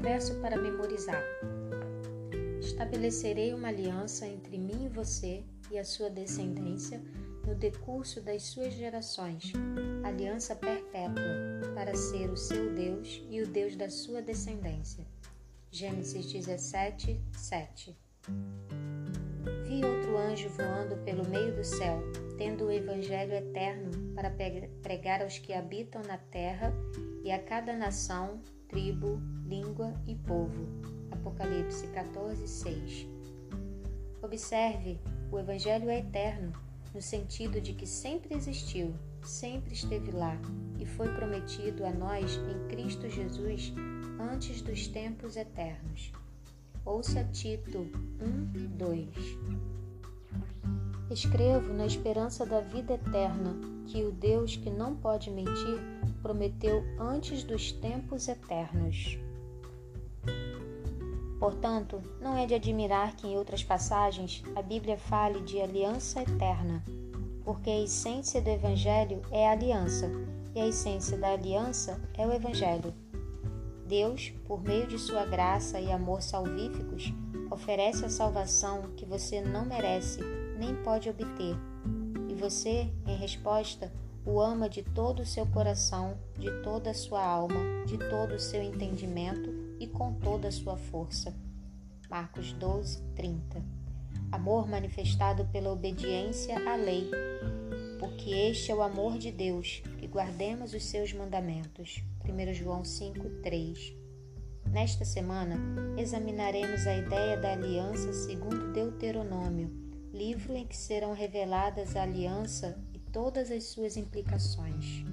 verso para memorizar. Estabelecerei uma aliança entre mim e você e a sua descendência no decurso das suas gerações, aliança perpétua, para ser o seu Deus e o Deus da sua descendência. Gênesis 17, 7. Vi outro anjo voando pelo meio do céu, tendo o Evangelho eterno para pregar aos que habitam na terra e a cada nação, tribo, língua e povo. Apocalipse 14, 6. Observe, o Evangelho é eterno, no sentido de que sempre existiu, sempre esteve lá e foi prometido a nós em Cristo Jesus antes dos tempos eternos. Ouça Tito 1, 2. Escrevo na esperança da vida eterna que o Deus que não pode mentir prometeu antes dos tempos eternos. Portanto, não é de admirar que em outras passagens a Bíblia fale de aliança eterna, porque a essência do Evangelho é a aliança e a essência da aliança é o Evangelho. Deus, por meio de sua graça e amor salvíficos, oferece a salvação que você não merece nem pode obter, e você, em resposta, o ama de todo o seu coração, de toda a sua alma, de todo o seu entendimento e com toda a sua força. Marcos 12, 30. Amor manifestado pela obediência à lei, porque este é o amor de Deus, que guardemos os seus mandamentos. 1 João 5, 3. Nesta semana, examinaremos a ideia da aliança segundo Deuteronômio, livro em que serão reveladas a aliança e todas as suas implicações.